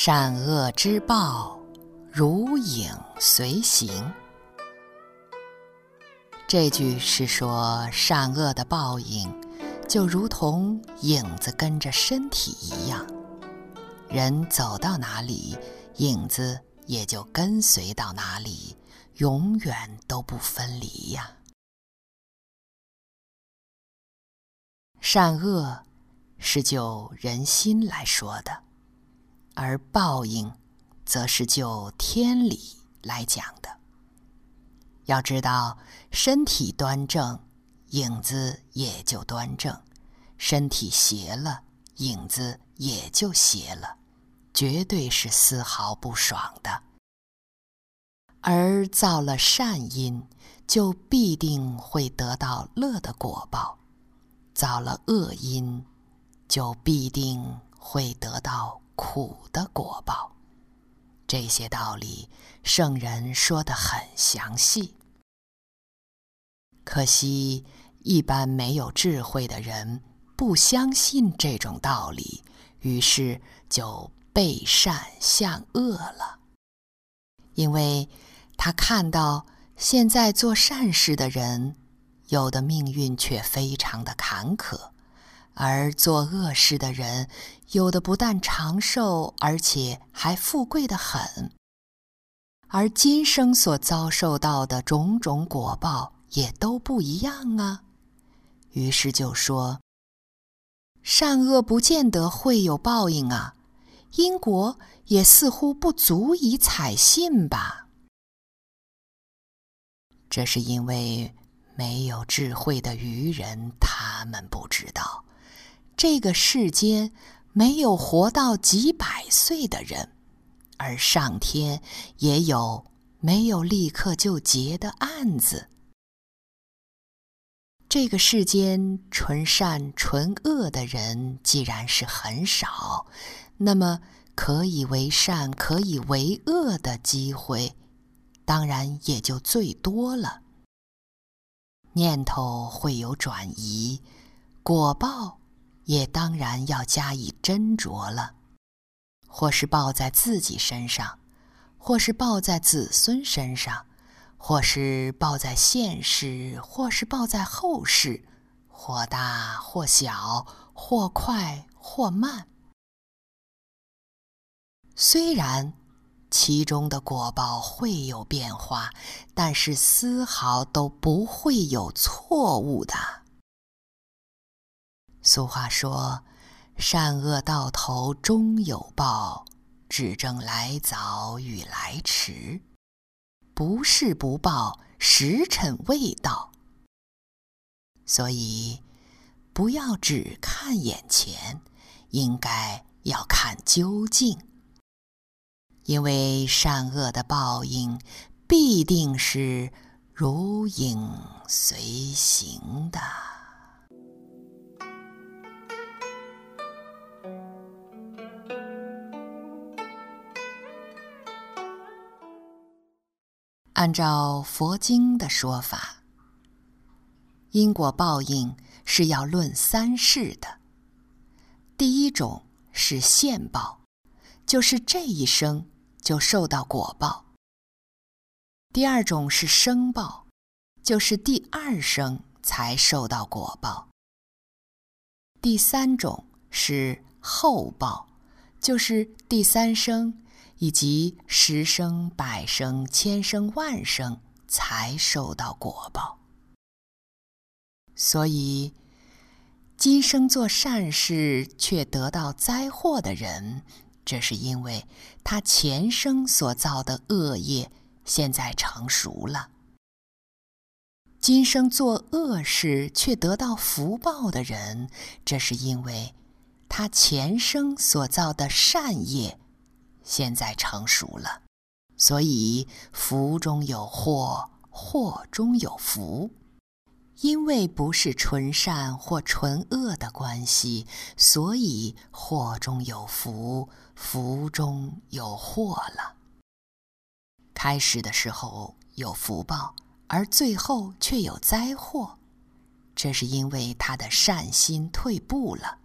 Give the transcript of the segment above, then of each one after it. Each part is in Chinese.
善恶之报，如影随形。这句是说，善恶的报应，就如同影子跟着身体一样，人走到哪里，影子也就跟随到哪里，永远都不分离呀。善恶是就人心来说的。而报应，则是就天理来讲的。要知道，身体端正，影子也就端正；身体邪了，影子也就邪了，绝对是丝毫不爽的。而造了善因，就必定会得到乐的果报；造了恶因，就必定会得到。苦的果报，这些道理圣人说得很详细。可惜一般没有智慧的人不相信这种道理，于是就背善向恶了。因为他看到现在做善事的人，有的命运却非常的坎坷。而做恶事的人，有的不但长寿，而且还富贵的很。而今生所遭受到的种种果报也都不一样啊。于是就说：善恶不见得会有报应啊，因果也似乎不足以采信吧。这是因为没有智慧的愚人，他们不知道。这个世间没有活到几百岁的人，而上天也有没有立刻就结的案子。这个世间纯善纯恶的人既然是很少，那么可以为善可以为恶的机会，当然也就最多了。念头会有转移，果报。也当然要加以斟酌了，或是报在自己身上，或是报在子孙身上，或是报在现世，或是报在后世，或大或小，或快或慢。虽然其中的果报会有变化，但是丝毫都不会有错误的。俗话说：“善恶到头终有报，只争来早与来迟。不是不报，时辰未到。”所以，不要只看眼前，应该要看究竟。因为善恶的报应，必定是如影随形的。按照佛经的说法，因果报应是要论三世的。第一种是现报，就是这一生就受到果报；第二种是生报，就是第二生才受到果报；第三种是后报，就是第三生。以及十生、百生、千生、万生才受到果报，所以今生做善事却得到灾祸的人，这是因为他前生所造的恶业现在成熟了；今生做恶事却得到福报的人，这是因为他前生所造的善业。现在成熟了，所以福中有祸，祸中有福。因为不是纯善或纯恶的关系，所以祸中有福，福中有祸了。开始的时候有福报，而最后却有灾祸，这是因为他的善心退步了。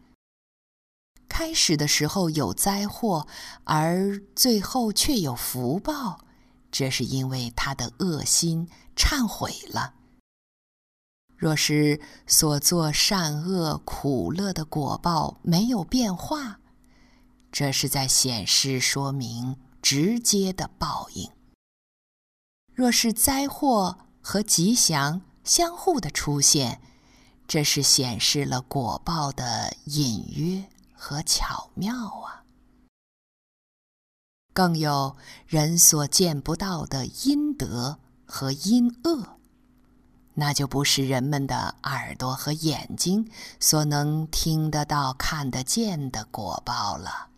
开始的时候有灾祸，而最后却有福报，这是因为他的恶心忏悔了。若是所作善恶苦乐的果报没有变化，这是在显示说明直接的报应。若是灾祸和吉祥相互的出现，这是显示了果报的隐约和巧妙啊。更有人所见不到的阴德和阴恶。那就不是人们的耳朵和眼睛所能听得到、看得见的果报了。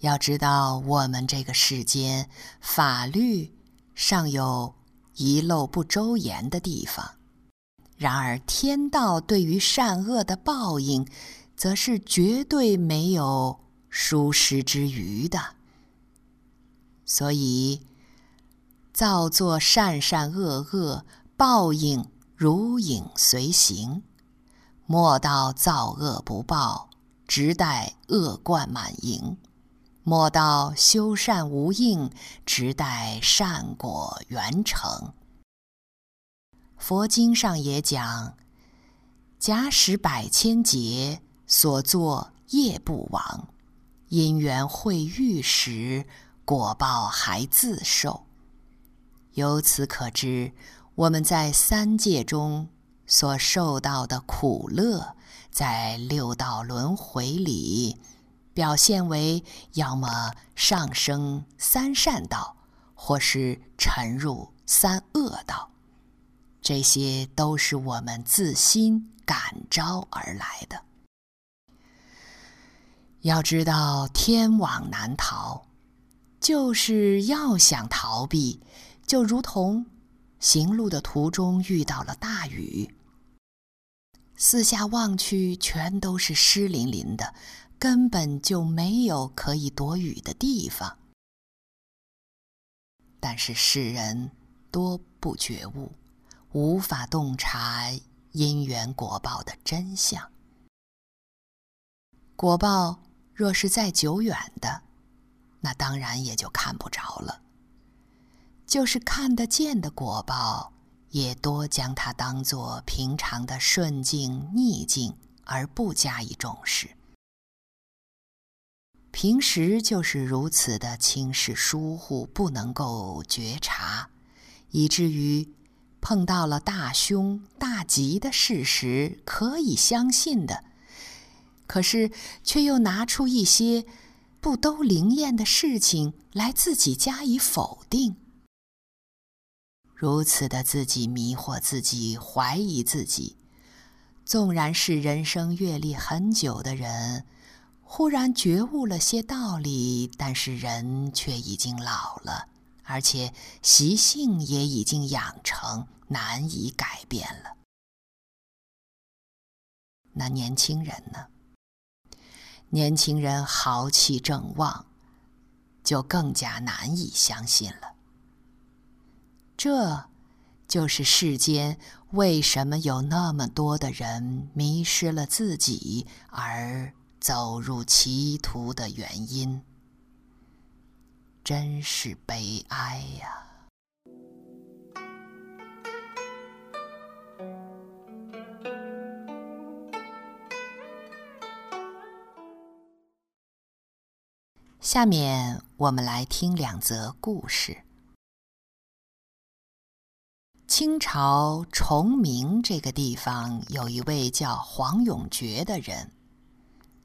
要知道，我们这个世间法律尚有遗漏不周延的地方，然而天道对于善恶的报应，则是绝对没有疏失之虞的。所以。造作善善恶恶，报应如影随形。莫道造恶不报，直待恶贯满盈；莫道修善无应，直待善果圆成。佛经上也讲：假使百千劫所作业不亡，因缘会遇时，果报还自受。由此可知，我们在三界中所受到的苦乐，在六道轮回里，表现为要么上升三善道，或是沉入三恶道。这些都是我们自心感召而来的。要知道，天网难逃，就是要想逃避。就如同行路的途中遇到了大雨，四下望去全都是湿淋淋的，根本就没有可以躲雨的地方。但是世人多不觉悟，无法洞察因缘果报的真相。果报若是再久远的，那当然也就看不着了。就是看得见的果报，也多将它当作平常的顺境逆境，而不加以重视。平时就是如此的轻视疏忽，不能够觉察，以至于碰到了大凶大吉的事实，可以相信的，可是却又拿出一些不都灵验的事情来自己加以否定。如此的自己迷惑自己，怀疑自己，纵然是人生阅历很久的人，忽然觉悟了些道理，但是人却已经老了，而且习性也已经养成，难以改变了。那年轻人呢？年轻人豪气正旺，就更加难以相信了。这就是世间为什么有那么多的人迷失了自己而走入歧途的原因，真是悲哀呀！下面我们来听两则故事。清朝崇明这个地方有一位叫黄永觉的人，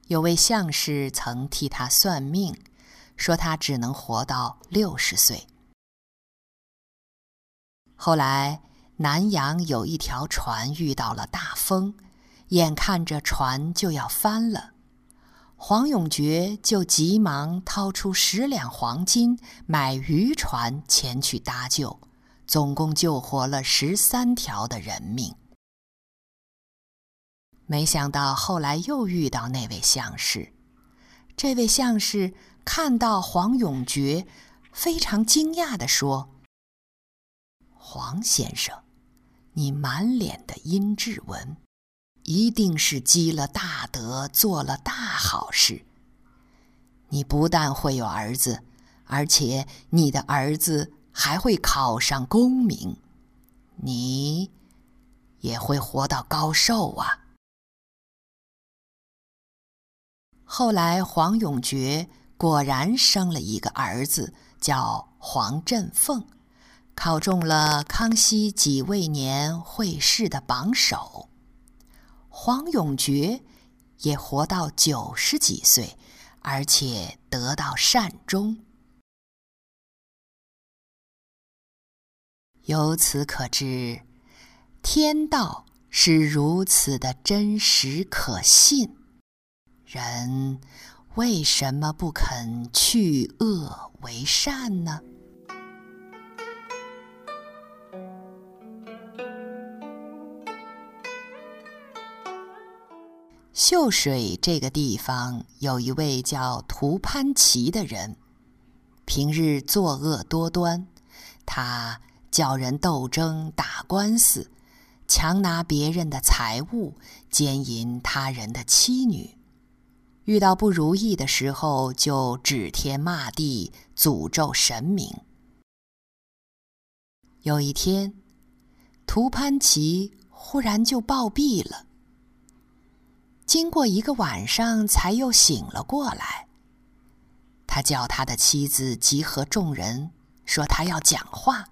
有位相士曾替他算命，说他只能活到六十岁。后来南洋有一条船遇到了大风，眼看着船就要翻了，黄永觉就急忙掏出十两黄金买渔船前去搭救。总共救活了十三条的人命。没想到后来又遇到那位相士，这位相士看到黄永觉，非常惊讶地说：“黄先生，你满脸的阴质纹，一定是积了大德，做了大好事。你不但会有儿子，而且你的儿子还会考上功名，你也会活到高寿啊。后来，黄永觉果然生了一个儿子，叫黄振凤，考中了康熙己未年会试的榜首。黄永觉也活到九十几岁，而且得到善终。由此可知，天道是如此的真实可信。人为什么不肯去恶为善呢？秀水这个地方有一位叫涂潘奇的人，平日作恶多端，他叫人斗争、打官司，强拿别人的财物，奸淫他人的妻女。遇到不如意的时候，就指天骂地，诅咒神明。有一天，涂潘奇忽然就暴毙了。经过一个晚上，才又醒了过来。他叫他的妻子集合众人，说他要讲话。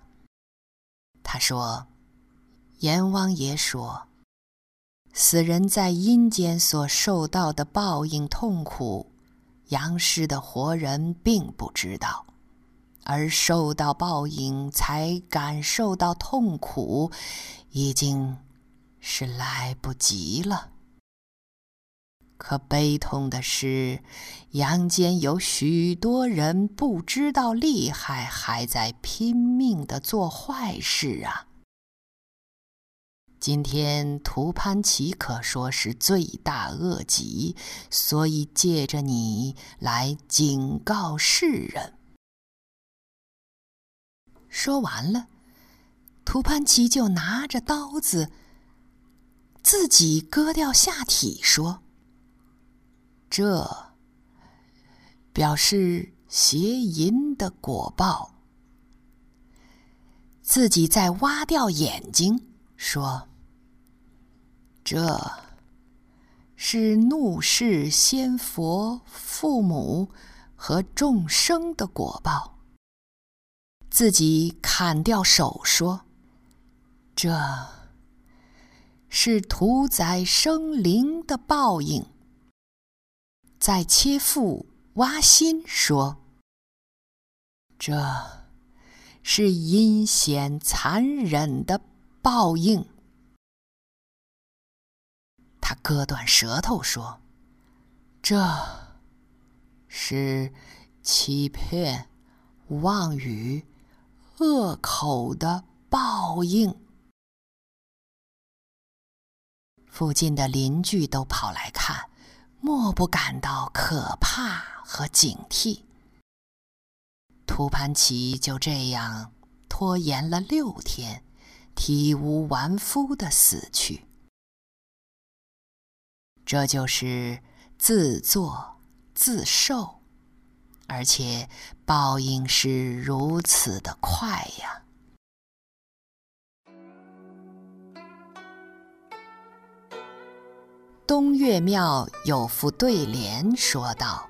他说：“阎王爷说。”死人在阴间所受到的报应痛苦，阳世的活人并不知道，而受到报应才感受到痛苦，已经是来不及了。可悲痛的是，阳间有许多人不知道厉害，还在拼命地做坏事啊！今天涂潘奇可说是罪大恶极，所以借着你来警告世人。说完了，涂潘奇就拿着刀子，自己割掉下体，说：“这表示邪淫的果报。”自己在挖掉眼睛，说。这是怒视仙佛、父母和众生的果报。自己砍掉手，说：“这是屠宰生灵的报应。”在切腹挖心，说：“这是阴险残忍的报应。”他割断舌头说：“这是欺骗、妄语、恶口的报应。”附近的邻居都跑来看，莫不感到可怕和警惕。图潘祺就这样拖延了六天，体无完肤地死去。这就是自作自受，而且报应是如此的快呀！东岳庙有副对联说道：“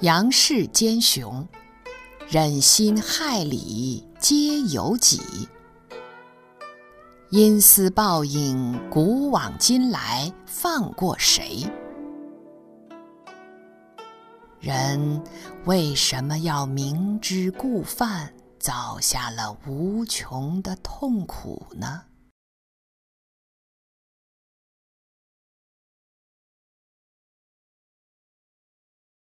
杨氏奸雄，忍心害理皆有己。”因私报应，古往今来放过谁？人为什么要明知故犯，造下了无穷的痛苦呢？